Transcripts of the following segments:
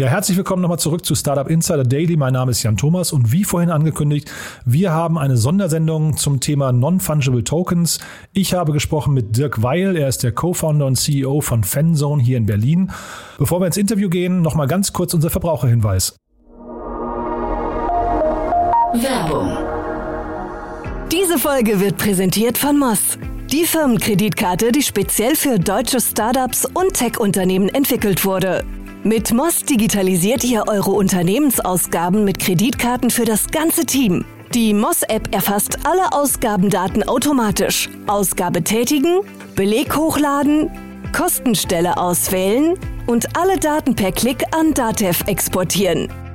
Ja, herzlich willkommen nochmal zurück zu Startup Insider Daily. Mein Name ist Jan Thomas und wie vorhin angekündigt, wir haben eine Sondersendung zum Thema Non-Fungible Tokens. Ich habe gesprochen mit Dirk Weil, er ist der Co-Founder und CEO von Fanzone hier in Berlin. Bevor wir ins Interview gehen, nochmal ganz kurz unser Verbraucherhinweis. Werbung. Diese Folge wird präsentiert von Moss. Die Firmenkreditkarte, die speziell für deutsche Startups und Tech-Unternehmen entwickelt wurde. Mit Moss digitalisiert ihr eure Unternehmensausgaben mit Kreditkarten für das ganze Team. Die Moss-App erfasst alle Ausgabendaten automatisch. Ausgabe tätigen, Beleg hochladen, Kostenstelle auswählen und alle Daten per Klick an Datev exportieren.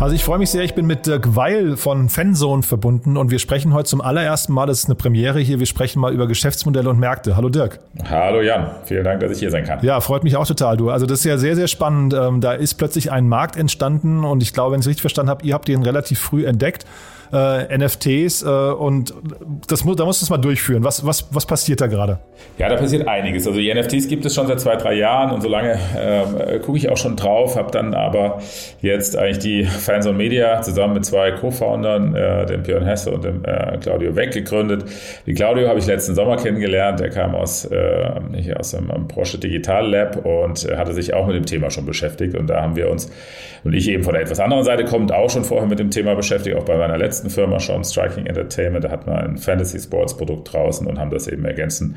Also ich freue mich sehr, ich bin mit Dirk Weil von Fanzone verbunden und wir sprechen heute zum allerersten Mal, das ist eine Premiere hier, wir sprechen mal über Geschäftsmodelle und Märkte. Hallo Dirk. Hallo Jan, vielen Dank, dass ich hier sein kann. Ja, freut mich auch total, du. Also das ist ja sehr, sehr spannend. Ähm, da ist plötzlich ein Markt entstanden und ich glaube, wenn ich es richtig verstanden habe, ihr habt den relativ früh entdeckt äh, NFTs äh, und das, da musst du es mal durchführen. Was, was, was passiert da gerade? Ja, da passiert einiges. Also die NFTs gibt es schon seit zwei, drei Jahren und so lange äh, gucke ich auch schon drauf, habe dann aber jetzt eigentlich die Fans on Media zusammen mit zwei Co-Foundern, äh, dem Björn Hesse und dem äh, Claudio Weck gegründet. Die Claudio habe ich letzten Sommer kennengelernt, der kam aus, äh, hier aus dem Porsche Digital Lab und hatte sich auch mit dem Thema schon beschäftigt und da haben wir uns und ich eben von der etwas anderen Seite kommend auch schon vorher mit dem Thema beschäftigt, auch bei meiner letzten letzten Firma schon, Striking Entertainment, da hatten wir ein Fantasy Sports Produkt draußen und haben das eben ergänzen,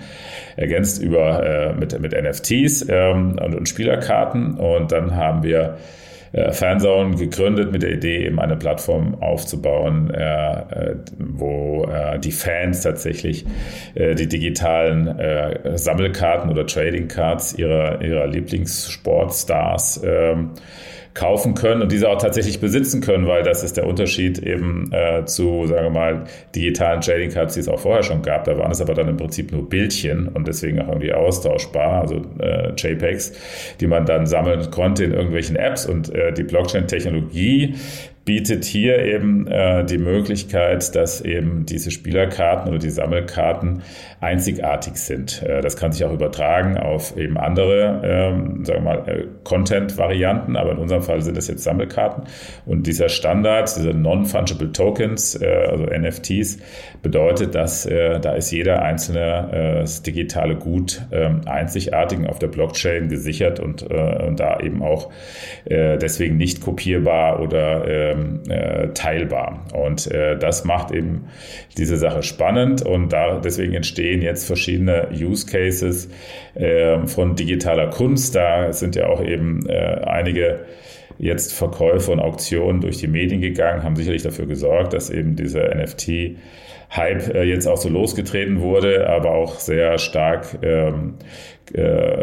ergänzt über, äh, mit, mit NFTs ähm, und, und Spielerkarten. Und dann haben wir äh, Fanzone gegründet mit der Idee, eben eine Plattform aufzubauen, äh, äh wo die Fans tatsächlich die digitalen Sammelkarten oder Trading Cards ihrer, ihrer Lieblingssportstars ähm, kaufen können und diese auch tatsächlich besitzen können, weil das ist der Unterschied eben äh, zu, sagen wir mal, digitalen Trading Cards, die es auch vorher schon gab. Da waren es aber dann im Prinzip nur Bildchen und deswegen auch irgendwie austauschbar, also äh, JPEGs, die man dann sammeln konnte in irgendwelchen Apps und äh, die Blockchain-Technologie bietet hier eben äh, die Möglichkeit, dass eben diese Spielerkarten oder die Sammelkarten einzigartig sind. Äh, das kann sich auch übertragen auf eben andere, ähm, sagen wir mal, äh, Content-Varianten, aber in unserem Fall sind das jetzt Sammelkarten. Und dieser Standard, diese Non-Fungible Tokens, äh, also NFTs, bedeutet, dass da ist jeder einzelne äh, digitale Gut ähm, einzigartig auf der Blockchain gesichert und, und da eben auch deswegen nicht kopierbar oder ähm, ähm, äh, teilbar. Und das macht eben diese Sache spannend und deswegen entstehen jetzt verschiedene Use Cases äh, von digitaler Kunst. Da sind ja auch eben äh, einige jetzt Verkäufe und Auktionen durch die Medien gegangen, haben sicherlich dafür gesorgt, dass eben dieser NFT Hype äh, jetzt auch so losgetreten wurde, aber auch sehr stark ähm, äh,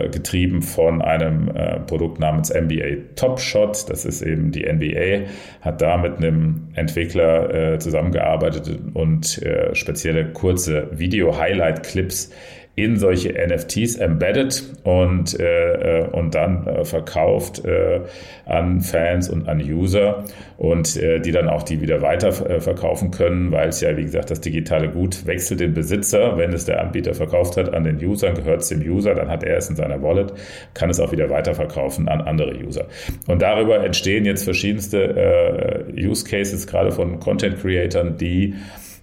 getrieben von einem äh, Produkt namens NBA Top Shot. Das ist eben die NBA, hat da mit einem Entwickler äh, zusammengearbeitet und äh, spezielle kurze Video-Highlight-Clips in solche NFTs embedded und, äh, äh, und dann äh, verkauft äh, an Fans und an User und äh, die dann auch die wieder weiter äh, verkaufen können, weil es ja, wie gesagt, das digitale Gut wechselt den Besitzer. Wenn es der Anbieter verkauft hat an den Usern, gehört es dem User, dann hat er es in seiner Wallet, kann es auch wieder weiterverkaufen an andere User. Und darüber entstehen jetzt verschiedenste äh, Use Cases, gerade von Content Creatern, die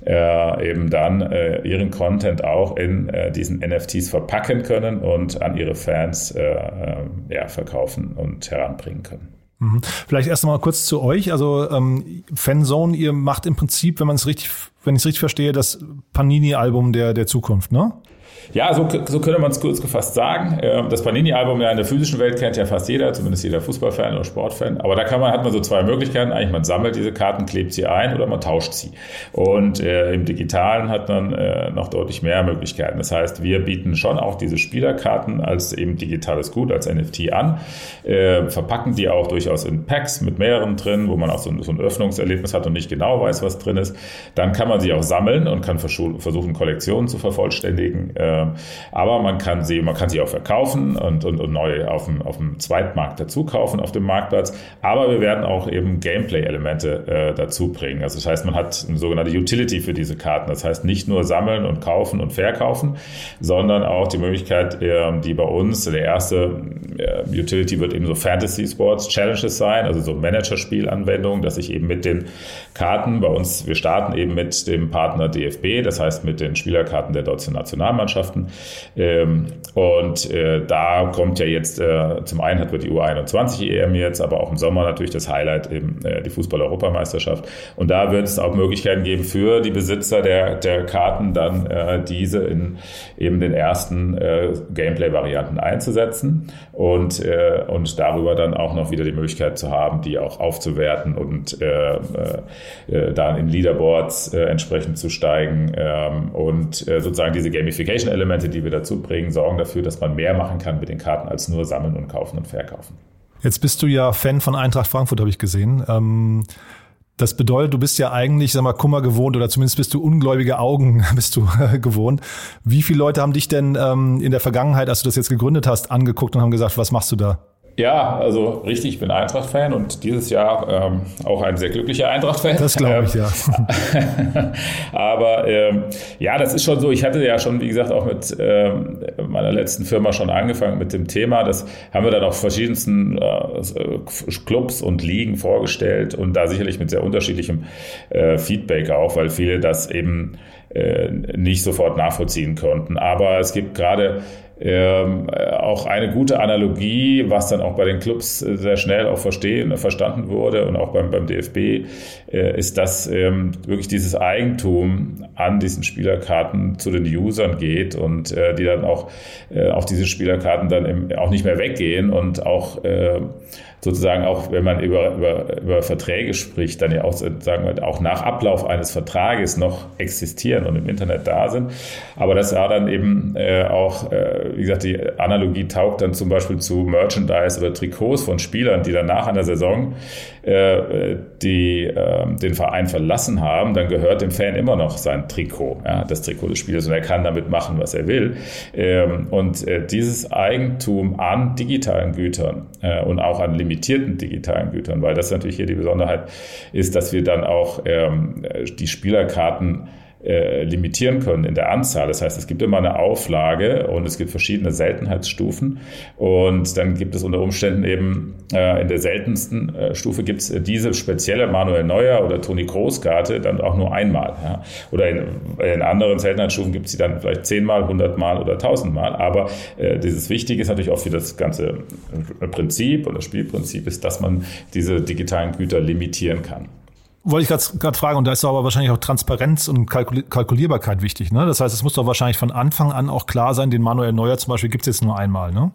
äh, eben dann äh, ihren Content auch in äh, diesen NFTs verpacken können und an ihre Fans äh, äh, ja, verkaufen und heranbringen können. Mhm. Vielleicht erst mal kurz zu euch. Also ähm, Fanzone, ihr macht im Prinzip, wenn man es richtig, wenn ich es richtig verstehe, das Panini-Album der, der Zukunft, ne? Ja, so, so könnte man es kurz gefasst sagen. Ähm, das Panini-Album in der physischen Welt kennt ja fast jeder, zumindest jeder Fußballfan oder Sportfan. Aber da kann man, hat man so zwei Möglichkeiten. Eigentlich man sammelt diese Karten, klebt sie ein oder man tauscht sie. Und äh, im Digitalen hat man äh, noch deutlich mehr Möglichkeiten. Das heißt, wir bieten schon auch diese Spielerkarten als eben digitales Gut, als NFT an, äh, verpacken die auch durchaus in Packs mit mehreren drin, wo man auch so, so ein Öffnungserlebnis hat und nicht genau weiß, was drin ist. Dann kann man sie auch sammeln und kann versuchen, Kollektionen zu vervollständigen. Äh, ähm, aber man kann sie, man kann sie auch verkaufen und, und, und neu auf dem, auf dem Zweitmarkt dazu kaufen auf dem Marktplatz. Aber wir werden auch eben Gameplay-Elemente äh, dazu bringen. Also das heißt, man hat eine sogenannte Utility für diese Karten. Das heißt nicht nur sammeln und kaufen und verkaufen, sondern auch die Möglichkeit, äh, die bei uns, der erste äh, Utility wird eben so Fantasy Sports Challenges sein, also so Managerspielanwendungen, dass ich eben mit den Karten bei uns, wir starten eben mit dem Partner DFB, das heißt mit den Spielerkarten der deutschen Nationalmannschaft Mannschaften. Ähm, und äh, da kommt ja jetzt, äh, zum einen hat wir die U21 EM jetzt, aber auch im Sommer natürlich das Highlight eben äh, die Fußball-Europameisterschaft. Und da wird es auch Möglichkeiten geben für die Besitzer der, der Karten dann äh, diese in eben den ersten äh, Gameplay-Varianten einzusetzen und, äh, und darüber dann auch noch wieder die Möglichkeit zu haben, die auch aufzuwerten und dann in Leaderboards entsprechend zu steigen ähm, und sozusagen diese Gamification Elemente, die wir dazu bringen, sorgen dafür, dass man mehr machen kann mit den Karten als nur sammeln und kaufen und verkaufen. Jetzt bist du ja Fan von Eintracht Frankfurt, habe ich gesehen. Ähm das bedeutet, du bist ja eigentlich, sag mal, Kummer gewohnt oder zumindest bist du ungläubige Augen bist du äh, gewohnt. Wie viele Leute haben dich denn ähm, in der Vergangenheit, als du das jetzt gegründet hast, angeguckt und haben gesagt, was machst du da? Ja, also richtig, ich bin Eintracht-Fan und dieses Jahr ähm, auch ein sehr glücklicher Eintracht-Fan. Das glaube ich, ja. Aber ähm, ja, das ist schon so. Ich hatte ja schon, wie gesagt, auch mit ähm, meiner letzten Firma schon angefangen mit dem Thema. Das haben wir dann auch verschiedensten äh, Clubs und Ligen vorgestellt und da sicherlich mit sehr unterschiedlichem äh, Feedback auch, weil viele das eben äh, nicht sofort nachvollziehen konnten. Aber es gibt gerade ähm, auch eine gute Analogie, was dann auch bei den Clubs äh, sehr schnell auch verstehen, verstanden wurde und auch beim, beim DFB, äh, ist, dass ähm, wirklich dieses Eigentum an diesen Spielerkarten zu den Usern geht und äh, die dann auch äh, auf diese Spielerkarten dann im, auch nicht mehr weggehen und auch äh, sozusagen auch, wenn man über, über, über Verträge spricht, dann ja auch sagen wir, auch nach Ablauf eines Vertrages noch existieren und im Internet da sind. Aber das war dann eben äh, auch, äh, wie gesagt, die Analogie taugt dann zum Beispiel zu Merchandise oder Trikots von Spielern, die dann nach einer Saison äh, die äh, den Verein verlassen haben, dann gehört dem Fan immer noch sein Trikot, ja, das Trikot des Spielers und er kann damit machen, was er will. Ähm, und äh, dieses Eigentum an digitalen Gütern äh, und auch an limitierten digitalen Gütern, weil das natürlich hier die Besonderheit ist, dass wir dann auch ähm, die Spielerkarten äh, limitieren können in der Anzahl. Das heißt, es gibt immer eine Auflage und es gibt verschiedene Seltenheitsstufen und dann gibt es unter Umständen eben äh, in der seltensten äh, Stufe gibt es diese spezielle Manuel Neuer oder Toni Großkarte dann auch nur einmal. Ja? Oder in, in, anderen Seltenheitsstufen gibt es sie dann vielleicht zehnmal, hundertmal oder tausendmal. Aber äh, dieses Wichtige ist natürlich auch für das ganze Prinzip und das Spielprinzip ist, dass man diese digitalen Güter limitieren kann. Wollte ich gerade fragen, und da ist aber wahrscheinlich auch Transparenz und Kalkulierbarkeit wichtig. Ne? Das heißt, es muss doch wahrscheinlich von Anfang an auch klar sein, den Manuel Neuer zum Beispiel gibt es jetzt nur einmal. Ne?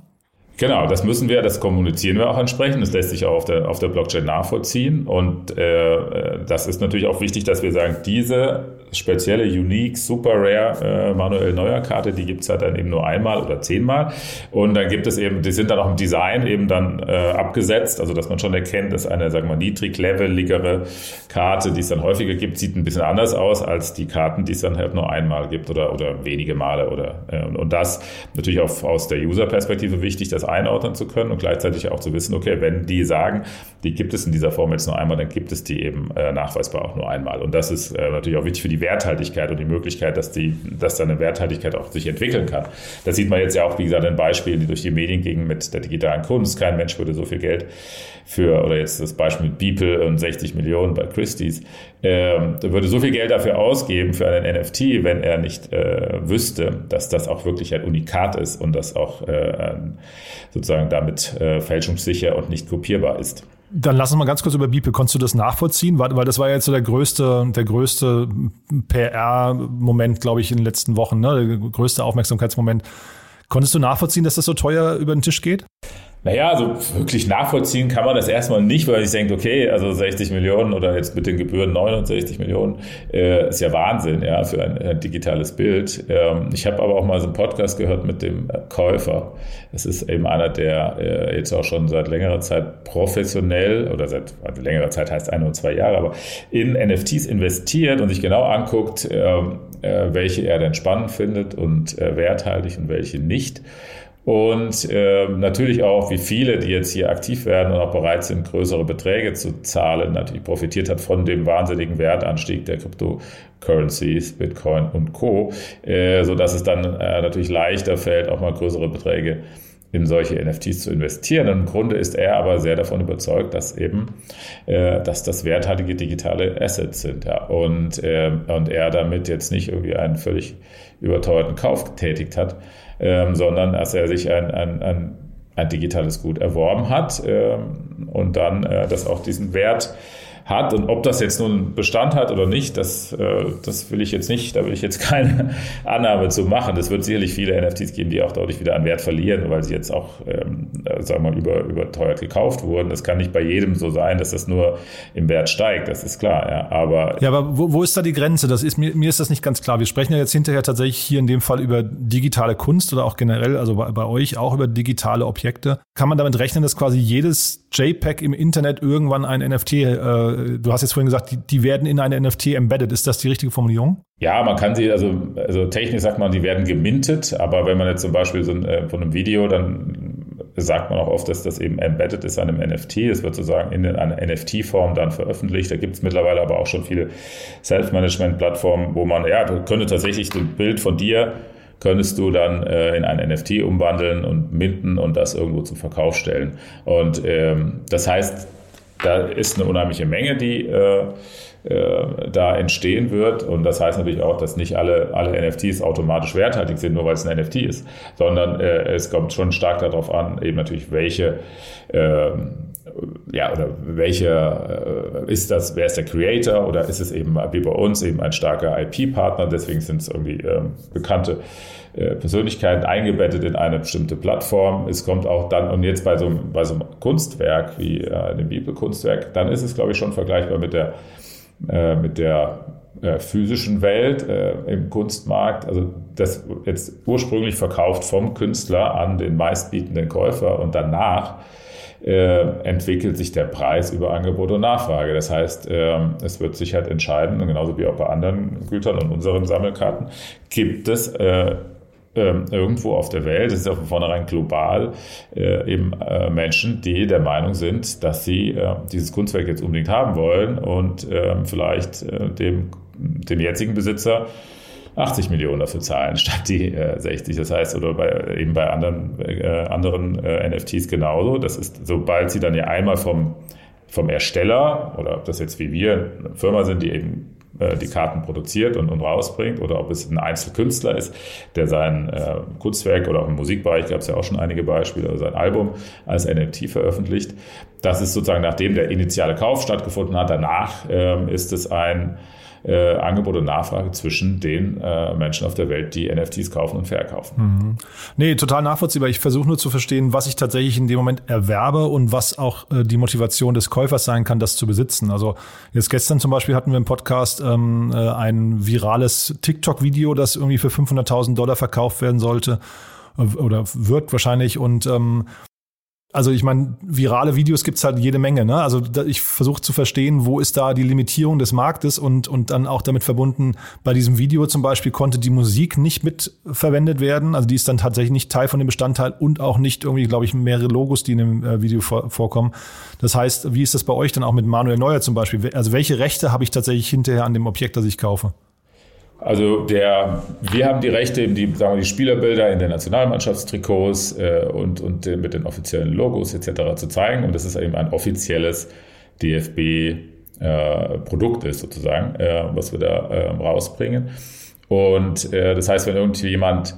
Genau, das müssen wir, das kommunizieren wir auch entsprechend. Das lässt sich auch auf der, auf der Blockchain nachvollziehen. Und äh, das ist natürlich auch wichtig, dass wir sagen, diese spezielle, unique, super rare äh, manuell Neuer Karte, die gibt's halt dann eben nur einmal oder zehnmal. Und dann gibt es eben, die sind dann auch im Design eben dann äh, abgesetzt, also dass man schon erkennt, dass eine, sagen wir mal, niedrigleveligere Karte, die es dann häufiger gibt, sieht ein bisschen anders aus als die Karten, die es dann halt nur einmal gibt oder, oder wenige Male. Oder, äh, und das natürlich auch aus der User-Perspektive wichtig, das einordnen zu können und gleichzeitig auch zu wissen, okay, wenn die sagen, die gibt es in dieser Form jetzt nur einmal, dann gibt es die eben äh, nachweisbar auch nur einmal. Und das ist äh, natürlich auch wichtig für die Werthaltigkeit und die Möglichkeit, dass, die, dass da eine Werthaltigkeit auch sich entwickeln kann. Das sieht man jetzt ja auch, wie gesagt, in Beispielen, die durch die Medien gingen mit der digitalen Kunst. Kein Mensch würde so viel Geld für, oder jetzt das Beispiel mit Beeple und 60 Millionen bei Christie's, ähm, würde so viel Geld dafür ausgeben für einen NFT, wenn er nicht äh, wüsste, dass das auch wirklich ein Unikat ist und dass auch äh, sozusagen damit äh, fälschungssicher und nicht kopierbar ist. Dann lass uns mal ganz kurz über Beeple. Konntest du das nachvollziehen? Weil, das war jetzt so der größte, der größte PR-Moment, glaube ich, in den letzten Wochen, ne? der größte Aufmerksamkeitsmoment. Konntest du nachvollziehen, dass das so teuer über den Tisch geht? Naja, also wirklich nachvollziehen kann man das erstmal nicht, weil ich denke, okay, also 60 Millionen oder jetzt mit den Gebühren 69 Millionen äh, ist ja Wahnsinn, ja, für ein, ein digitales Bild. Ähm, ich habe aber auch mal so einen Podcast gehört mit dem Käufer. Das ist eben einer, der äh, jetzt auch schon seit längerer Zeit professionell oder seit also längerer Zeit heißt ein oder zwei Jahre, aber in NFTs investiert und sich genau anguckt, ähm, äh, welche er denn spannend findet und äh, werthaltig und welche nicht. Und äh, natürlich auch, wie viele, die jetzt hier aktiv werden und auch bereit sind, größere Beträge zu zahlen, natürlich profitiert hat von dem wahnsinnigen Wertanstieg der Cryptocurrencies, Bitcoin und Co., äh, sodass es dann äh, natürlich leichter fällt, auch mal größere Beträge in solche NFTs zu investieren. Und Im Grunde ist er aber sehr davon überzeugt, dass eben, äh, dass das werthaltige digitale Assets sind. Ja. Und, äh, und er damit jetzt nicht irgendwie einen völlig überteuerten Kauf getätigt hat, ähm, sondern dass er sich ein, ein, ein, ein digitales Gut erworben hat ähm, und dann äh, das auch diesen Wert hat. Und ob das jetzt nun Bestand hat oder nicht, das, äh, das will ich jetzt nicht, da will ich jetzt keine Annahme zu machen. Es wird sicherlich viele NFTs geben, die auch dadurch wieder an Wert verlieren, weil sie jetzt auch, ähm, äh, sagen wir mal, über, überteuert gekauft wurden. Das kann nicht bei jedem so sein, dass das nur im Wert steigt, das ist klar. Ja, aber, ja, aber wo, wo ist da die Grenze? Das ist, mir, mir ist das nicht ganz klar. Wir sprechen ja jetzt hinterher tatsächlich hier in dem Fall über digitale Kunst oder auch generell, also bei, bei euch auch über digitale Objekte. Kann man damit rechnen, dass quasi jedes JPEG im Internet irgendwann ein NFT äh, du hast jetzt vorhin gesagt, die, die werden in eine NFT embedded. Ist das die richtige Formulierung? Ja, man kann sie, also, also technisch sagt man, die werden gemintet, aber wenn man jetzt zum Beispiel so ein, äh, von einem Video, dann sagt man auch oft, dass das eben embedded ist an einem NFT. Es wird sozusagen in einer NFT-Form dann veröffentlicht. Da gibt es mittlerweile aber auch schon viele Self-Management-Plattformen, wo man, ja, du könnte tatsächlich ein Bild von dir könntest du dann äh, in ein NFT umwandeln und minden und das irgendwo zum Verkauf stellen. Und ähm, das heißt, da ist eine unheimliche Menge, die äh, äh, da entstehen wird. Und das heißt natürlich auch, dass nicht alle, alle NFTs automatisch werthaltig sind, nur weil es ein NFT ist, sondern äh, es kommt schon stark darauf an, eben natürlich, welche äh, ja, oder welche äh, ist das, wer ist der Creator oder ist es eben wie bei uns eben ein starker IP-Partner, deswegen sind es irgendwie äh, bekannte äh, Persönlichkeiten eingebettet in eine bestimmte Plattform. Es kommt auch dann, und jetzt bei so, einem, bei so einem Kunstwerk wie äh, dem Bibelkunstwerk, dann ist es, glaube ich, schon vergleichbar mit der, äh, mit der äh, physischen Welt im Kunstmarkt. Also das jetzt ursprünglich verkauft vom Künstler an den meistbietenden Käufer und danach äh, entwickelt sich der Preis über Angebot und Nachfrage. Das heißt, äh, es wird sich halt entscheiden, genauso wie auch bei anderen Gütern und unseren Sammelkarten, gibt es äh, ähm, irgendwo auf der Welt, das ist ja von vornherein global, äh, eben Menschen, die der Meinung sind, dass sie dieses Kunstwerk jetzt unbedingt haben wollen und ähm, vielleicht dem, dem jetzigen Besitzer 80 Millionen dafür zahlen, statt die äh, 60. Das heißt, oder bei, eben bei anderen, äh, anderen äh, NFTs genauso. Das ist, sobald sie dann ja einmal vom, vom Ersteller oder ob das jetzt wie wir eine Firma sind, die eben äh, die Karten produziert und, und rausbringt oder ob es ein Einzelkünstler ist, der sein äh, Kunstwerk oder auch im Musikbereich gab es ja auch schon einige Beispiele, oder sein Album als NFT veröffentlicht. Das ist sozusagen nachdem der initiale Kauf stattgefunden hat. Danach ähm, ist es ein äh, Angebot und Nachfrage zwischen den äh, Menschen auf der Welt, die NFTs kaufen und verkaufen. Mhm. Nee, total nachvollziehbar. Ich versuche nur zu verstehen, was ich tatsächlich in dem Moment erwerbe und was auch äh, die Motivation des Käufers sein kann, das zu besitzen. Also jetzt gestern zum Beispiel hatten wir im Podcast ähm, äh, ein virales TikTok-Video, das irgendwie für 500.000 Dollar verkauft werden sollte äh, oder wird wahrscheinlich und ähm, also ich meine, virale Videos gibt's halt jede Menge. Ne? Also ich versuche zu verstehen, wo ist da die Limitierung des Marktes und, und dann auch damit verbunden, bei diesem Video zum Beispiel konnte die Musik nicht mit verwendet werden. Also die ist dann tatsächlich nicht Teil von dem Bestandteil und auch nicht irgendwie, glaube ich, mehrere Logos, die in dem äh, Video vor, vorkommen. Das heißt, wie ist das bei euch dann auch mit Manuel Neuer zum Beispiel? Also welche Rechte habe ich tatsächlich hinterher an dem Objekt, das ich kaufe? Also der, wir haben die Rechte, die, sagen wir, die Spielerbilder in den Nationalmannschaftstrikots äh, und, und mit den offiziellen Logos etc. zu zeigen. Und das ist eben ein offizielles DFB-Produkt äh, ist sozusagen, äh, was wir da ähm, rausbringen. Und äh, das heißt, wenn irgendwie jemand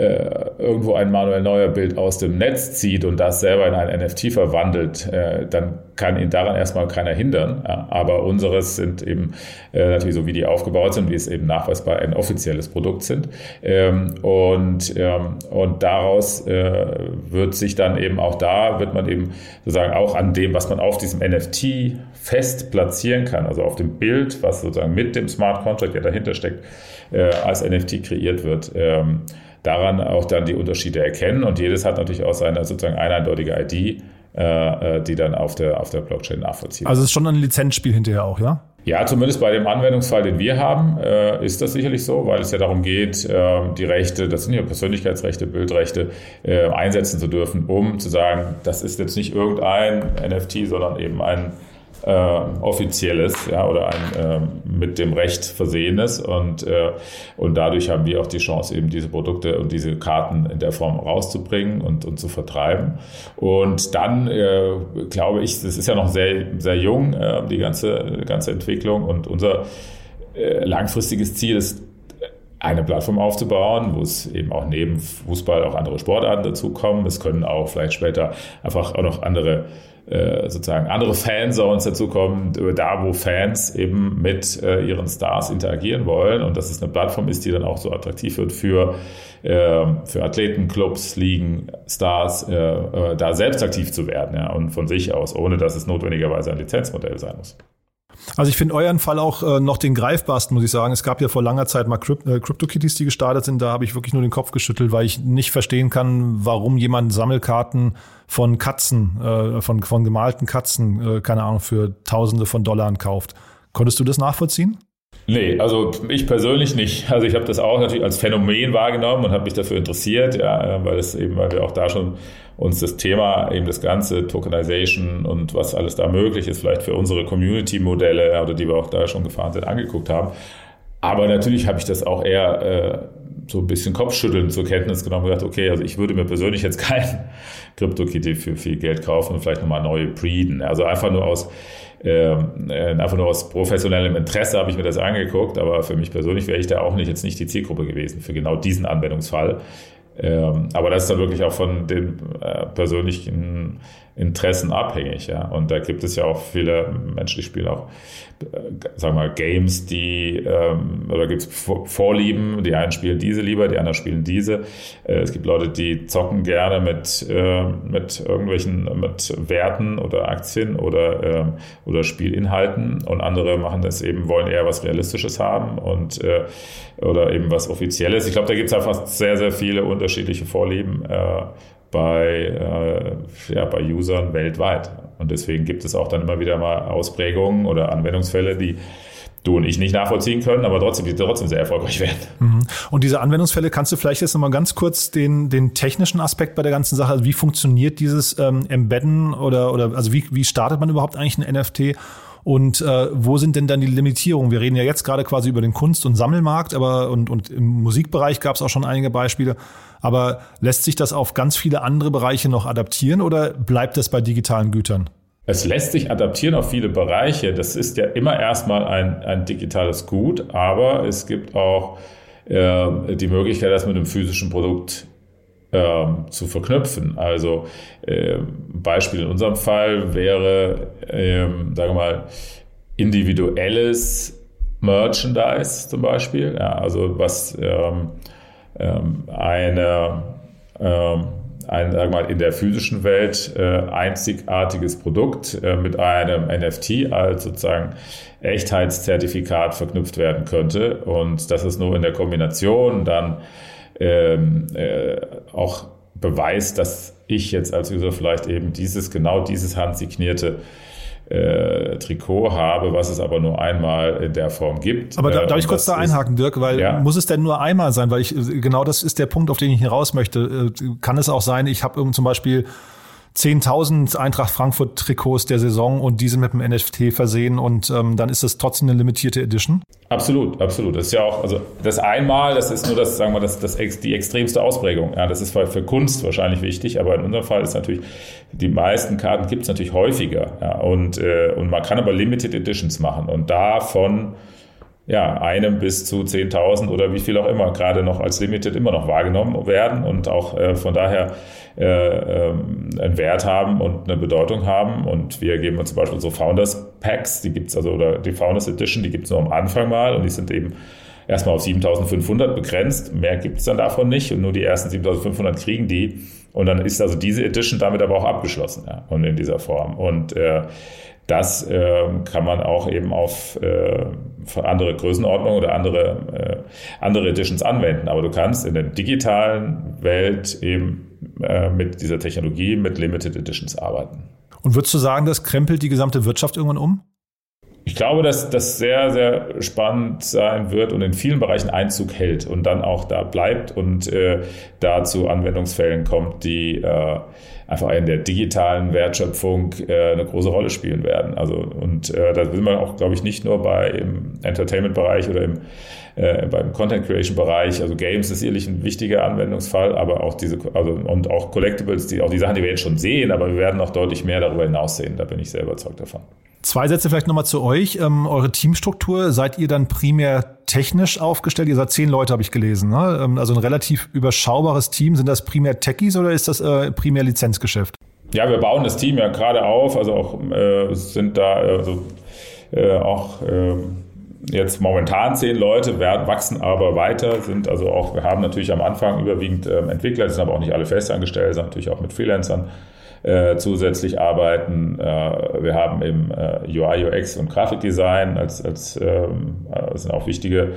äh, irgendwo ein Manuel Neuer Bild aus dem Netz zieht und das selber in ein NFT verwandelt, äh, dann kann ihn daran erstmal keiner hindern. Ja, aber unseres sind eben äh, natürlich so, wie die aufgebaut sind, wie es eben nachweisbar ein offizielles Produkt sind. Ähm, und, ähm, und daraus äh, wird sich dann eben auch da, wird man eben sozusagen auch an dem, was man auf diesem NFT fest platzieren kann, also auf dem Bild, was sozusagen mit dem Smart Contract, der dahinter steckt, äh, als NFT kreiert wird. Ähm, daran auch dann die Unterschiede erkennen. Und jedes hat natürlich auch seine sozusagen eindeutige ID, äh, äh, die dann auf der, auf der Blockchain nachvollziehen. Also es ist schon ein Lizenzspiel hinterher auch, ja? Ja, zumindest bei dem Anwendungsfall, den wir haben, äh, ist das sicherlich so, weil es ja darum geht, äh, die Rechte, das sind ja Persönlichkeitsrechte, Bildrechte, einsetzen zu dürfen, um zu sagen, das ist jetzt nicht irgendein NFT, sondern eben ein äh, offizielles ja, oder ein äh, mit dem Recht versehenes und, äh, und dadurch haben wir auch die Chance, eben diese Produkte und diese Karten in der Form rauszubringen und, und zu vertreiben. Und dann äh, glaube ich, das ist ja noch sehr, sehr jung, äh, die ganze, ganze Entwicklung und unser äh, langfristiges Ziel ist, eine Plattform aufzubauen, wo es eben auch neben Fußball auch andere Sportarten dazukommen. Es können auch vielleicht später einfach auch noch andere äh, sozusagen andere Fanzones dazukommen, da wo Fans eben mit äh, ihren Stars interagieren wollen und dass es eine Plattform ist, die dann auch so attraktiv wird für, äh, für Athleten, Clubs, Ligen, Stars, äh, äh, da selbst aktiv zu werden ja, und von sich aus, ohne dass es notwendigerweise ein Lizenzmodell sein muss. Also ich finde euren Fall auch äh, noch den greifbarsten, muss ich sagen. Es gab ja vor langer Zeit mal Crypt äh, CryptoKitties, die gestartet sind. Da habe ich wirklich nur den Kopf geschüttelt, weil ich nicht verstehen kann, warum jemand Sammelkarten von Katzen, äh, von, von gemalten Katzen, äh, keine Ahnung, für Tausende von Dollar kauft. Konntest du das nachvollziehen? Nee, also ich persönlich nicht. Also ich habe das auch natürlich als Phänomen wahrgenommen und habe mich dafür interessiert, ja, weil es eben, weil wir auch da schon uns das Thema, eben das ganze Tokenization und was alles da möglich ist, vielleicht für unsere Community-Modelle oder die wir auch da schon gefahren sind, angeguckt haben. Aber natürlich habe ich das auch eher äh, so ein bisschen Kopfschütteln zur Kenntnis genommen und gedacht, okay, also ich würde mir persönlich jetzt kein CryptoKitty für viel Geld kaufen und vielleicht nochmal neue breeden. Also einfach nur aus einfach nur aus professionellem Interesse habe ich mir das angeguckt, aber für mich persönlich wäre ich da auch nicht jetzt nicht die Zielgruppe gewesen für genau diesen Anwendungsfall. Ähm, aber das ist dann wirklich auch von den äh, persönlichen Interessen abhängig. Ja? Und da gibt es ja auch viele Menschen, die spielen auch, äh, sagen wir mal, Games, die, ähm, oder gibt es Vorlieben, die einen spielen diese lieber, die anderen spielen diese. Äh, es gibt Leute, die zocken gerne mit, äh, mit irgendwelchen, mit Werten oder Aktien oder, äh, oder Spielinhalten und andere machen das eben, wollen eher was Realistisches haben und äh, oder eben was Offizielles. Ich glaube, da gibt es einfach sehr, sehr viele unterschiedliche Vorlieben. Bei, äh, ja, bei Usern weltweit. Und deswegen gibt es auch dann immer wieder mal Ausprägungen oder Anwendungsfälle, die du und ich nicht nachvollziehen können, aber trotzdem, die trotzdem sehr erfolgreich werden. Mhm. Und diese Anwendungsfälle, kannst du vielleicht jetzt nochmal ganz kurz den, den technischen Aspekt bei der ganzen Sache, also wie funktioniert dieses ähm, Embedden oder, oder also wie, wie startet man überhaupt eigentlich ein NFT? Und äh, wo sind denn dann die Limitierungen? Wir reden ja jetzt gerade quasi über den Kunst- und Sammelmarkt, aber und, und im Musikbereich gab es auch schon einige Beispiele. Aber lässt sich das auf ganz viele andere Bereiche noch adaptieren oder bleibt das bei digitalen Gütern? Es lässt sich adaptieren auf viele Bereiche. Das ist ja immer erstmal ein, ein digitales Gut, aber es gibt auch äh, die Möglichkeit, das mit einem physischen Produkt äh, zu verknüpfen. Also äh, Beispiel in unserem Fall wäre, äh, sagen wir mal, individuelles Merchandise zum Beispiel. Ja, also was ähm, ähm, eine, ähm, ein, sagen wir mal, in der physischen Welt äh, einzigartiges Produkt äh, mit einem NFT als sozusagen Echtheitszertifikat verknüpft werden könnte. Und das ist nur in der Kombination dann ähm, äh, auch beweist, dass ich jetzt als User vielleicht eben dieses, genau dieses handsignierte äh, Trikot habe, was es aber nur einmal in der Form gibt. Aber da, darf ich kurz da einhaken, Dirk, weil ja. muss es denn nur einmal sein? Weil ich genau das ist der Punkt, auf den ich hinaus möchte. Äh, kann es auch sein, ich habe zum Beispiel 10.000 Eintracht Frankfurt Trikots der Saison und diese mit dem NFT versehen und ähm, dann ist das trotzdem eine limitierte Edition? Absolut, absolut. Das ist ja auch, also das einmal, das ist nur das, sagen wir, das, das die extremste Ausprägung. Ja, das ist für, für Kunst wahrscheinlich wichtig, aber in unserem Fall ist natürlich, die meisten Karten gibt es natürlich häufiger. Ja, und, äh, und man kann aber Limited Editions machen und davon ja, einem bis zu 10.000 oder wie viel auch immer gerade noch als Limited immer noch wahrgenommen werden und auch äh, von daher äh, ähm, einen Wert haben und eine Bedeutung haben. Und wir geben uns zum Beispiel so Founders Packs, die gibt es also, oder die Founders Edition, die gibt es nur am Anfang mal und die sind eben erstmal auf 7500 begrenzt. Mehr gibt es dann davon nicht und nur die ersten 7500 kriegen die. Und dann ist also diese Edition damit aber auch abgeschlossen ja, und in dieser Form. Und äh, das äh, kann man auch eben auf äh, andere Größenordnungen oder andere, äh, andere Editions anwenden. Aber du kannst in der digitalen Welt eben äh, mit dieser Technologie, mit Limited Editions arbeiten. Und würdest du sagen, das krempelt die gesamte Wirtschaft irgendwann um? Ich glaube, dass das sehr, sehr spannend sein wird und in vielen Bereichen Einzug hält und dann auch da bleibt und äh, da zu Anwendungsfällen kommt, die äh, einfach in der digitalen Wertschöpfung äh, eine große Rolle spielen werden. Also und äh, da will man auch, glaube ich, nicht nur bei im Entertainment-Bereich oder im äh, beim Content Creation Bereich, also Games ist sicherlich ein wichtiger Anwendungsfall, aber auch diese, also und auch Collectibles, die, auch die Sachen, die wir jetzt schon sehen, aber wir werden noch deutlich mehr darüber hinaus sehen. Da bin ich sehr überzeugt davon. Zwei Sätze vielleicht nochmal zu euch. Ähm, eure Teamstruktur, seid ihr dann primär technisch aufgestellt? Ihr seid zehn Leute, habe ich gelesen. Ne? Ähm, also ein relativ überschaubares Team. Sind das primär Techies oder ist das äh, primär Lizenzgeschäft? Ja, wir bauen das Team ja gerade auf. Also auch äh, sind da also, äh, auch ähm, jetzt momentan zehn Leute, werden, wachsen aber weiter, sind also auch, wir haben natürlich am Anfang überwiegend ähm, Entwickler, sind aber auch nicht alle festangestellt, sondern natürlich auch mit Freelancern äh, zusätzlich arbeiten. Äh, wir haben im äh, UI, UX und Grafikdesign als, als ähm, das sind auch wichtige,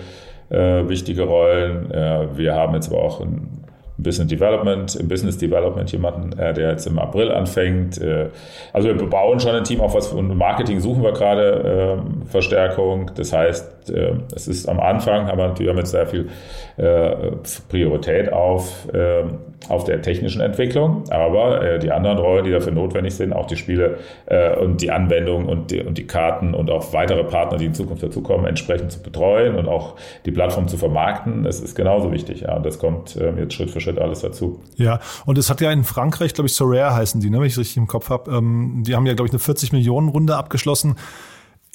äh, wichtige Rollen. Äh, wir haben jetzt aber auch ein Business Development, im Business Development jemanden, äh, der jetzt im April anfängt. Äh, also wir bauen schon ein Team auf was und Marketing suchen wir gerade äh, Verstärkung. Das heißt, äh, es ist am Anfang, aber natürlich haben wir jetzt sehr viel äh, Priorität auf, äh, auf der technischen Entwicklung, aber die anderen Rollen, die dafür notwendig sind, auch die Spiele und die Anwendung und die, und die Karten und auch weitere Partner, die in Zukunft dazukommen, entsprechend zu betreuen und auch die Plattform zu vermarkten, das ist genauso wichtig. Ja, und das kommt jetzt Schritt für Schritt alles dazu. Ja, und es hat ja in Frankreich, glaube ich, Sorare heißen die, ne, wenn ich es richtig im Kopf habe. Ähm, die haben ja, glaube ich, eine 40 Millionen Runde abgeschlossen.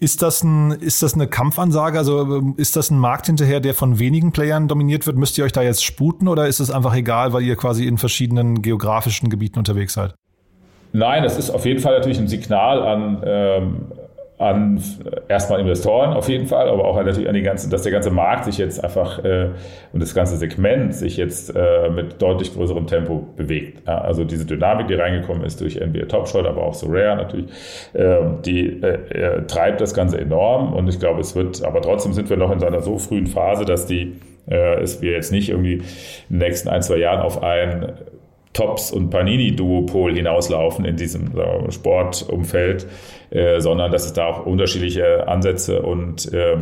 Ist das, ein, ist das eine Kampfansage? Also ähm, ist das ein Markt hinterher, der von wenigen Playern dominiert wird? Müsst ihr euch da jetzt sputen oder ist es einfach egal, weil ihr quasi in verschiedenen geografischen Gebieten unterwegs seid? Nein, es ist auf jeden Fall natürlich ein Signal an, ähm, an erstmal Investoren auf jeden Fall, aber auch natürlich an die ganze, dass der ganze Markt sich jetzt einfach äh, und das ganze Segment sich jetzt äh, mit deutlich größerem Tempo bewegt. Ja, also diese Dynamik, die reingekommen ist durch NBA Top Shot, aber auch so Rare natürlich, äh, die äh, treibt das Ganze enorm und ich glaube, es wird, aber trotzdem sind wir noch in so einer so frühen Phase, dass die äh, es wir jetzt nicht irgendwie in den nächsten ein, zwei Jahren auf ein Tops und Panini-Duopol hinauslaufen in diesem wir, Sportumfeld, äh, sondern dass es da auch unterschiedliche Ansätze und, äh,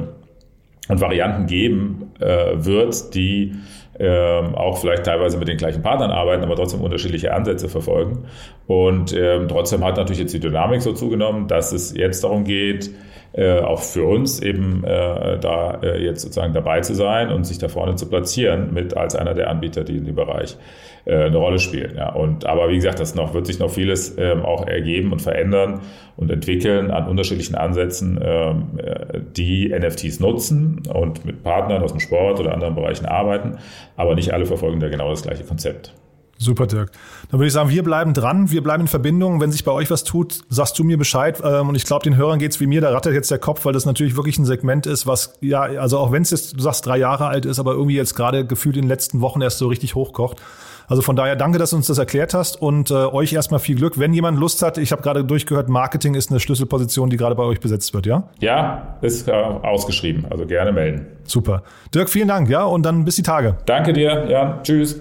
und Varianten geben äh, wird, die ähm, auch vielleicht teilweise mit den gleichen Partnern arbeiten, aber trotzdem unterschiedliche Ansätze verfolgen. Und ähm, trotzdem hat natürlich jetzt die Dynamik so zugenommen, dass es jetzt darum geht, äh, auch für uns eben äh, da äh, jetzt sozusagen dabei zu sein und sich da vorne zu platzieren mit als einer der Anbieter, die in dem Bereich äh, eine Rolle spielen. Ja. Und aber wie gesagt, das noch wird sich noch vieles ähm, auch ergeben und verändern und entwickeln an unterschiedlichen Ansätzen, ähm, äh, die NFTs nutzen und mit Partnern aus dem Sport oder anderen Bereichen arbeiten, aber nicht alle verfolgen da genau das gleiche Konzept. Super, Dirk. Dann würde ich sagen, wir bleiben dran, wir bleiben in Verbindung. Wenn sich bei euch was tut, sagst du mir Bescheid. Ähm, und ich glaube, den Hörern geht's wie mir, da rattert jetzt der Kopf, weil das natürlich wirklich ein Segment ist, was, ja, also auch wenn es jetzt, du sagst, drei Jahre alt ist, aber irgendwie jetzt gerade gefühlt in den letzten Wochen erst so richtig hochkocht. Also von daher danke, dass du uns das erklärt hast und äh, euch erstmal viel Glück. Wenn jemand Lust hat, ich habe gerade durchgehört, Marketing ist eine Schlüsselposition, die gerade bei euch besetzt wird, ja? Ja, ist äh, ausgeschrieben, also gerne melden. Super. Dirk, vielen Dank, ja, und dann bis die Tage. Danke dir, ja, tschüss.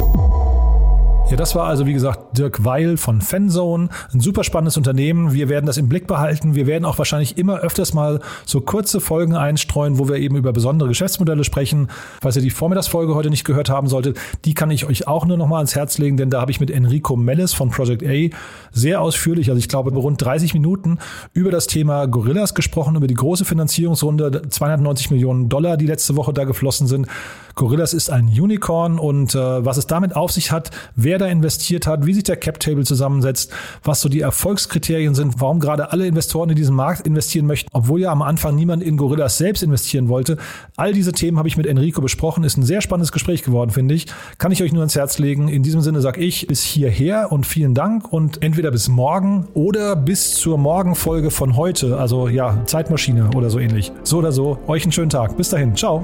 Ja, das war also wie gesagt Dirk Weil von Fanzone, ein super spannendes Unternehmen. Wir werden das im Blick behalten. Wir werden auch wahrscheinlich immer öfters mal so kurze Folgen einstreuen, wo wir eben über besondere Geschäftsmodelle sprechen. Falls ihr die Vormittagsfolge heute nicht gehört haben solltet, die kann ich euch auch nur noch mal ans Herz legen, denn da habe ich mit Enrico Mellis von Project A sehr ausführlich, also ich glaube rund 30 Minuten über das Thema Gorillas gesprochen, über die große Finanzierungsrunde, 290 Millionen Dollar, die letzte Woche da geflossen sind. Gorillas ist ein Unicorn und äh, was es damit auf sich hat, wer da investiert hat, wie sich der Cap-Table zusammensetzt, was so die Erfolgskriterien sind, warum gerade alle Investoren in diesen Markt investieren möchten, obwohl ja am Anfang niemand in Gorillas selbst investieren wollte. All diese Themen habe ich mit Enrico besprochen. Ist ein sehr spannendes Gespräch geworden, finde ich. Kann ich euch nur ans Herz legen. In diesem Sinne sage ich bis hierher und vielen Dank und entweder bis morgen oder bis zur Morgenfolge von heute. Also ja, Zeitmaschine oder so ähnlich. So oder so. Euch einen schönen Tag. Bis dahin. Ciao.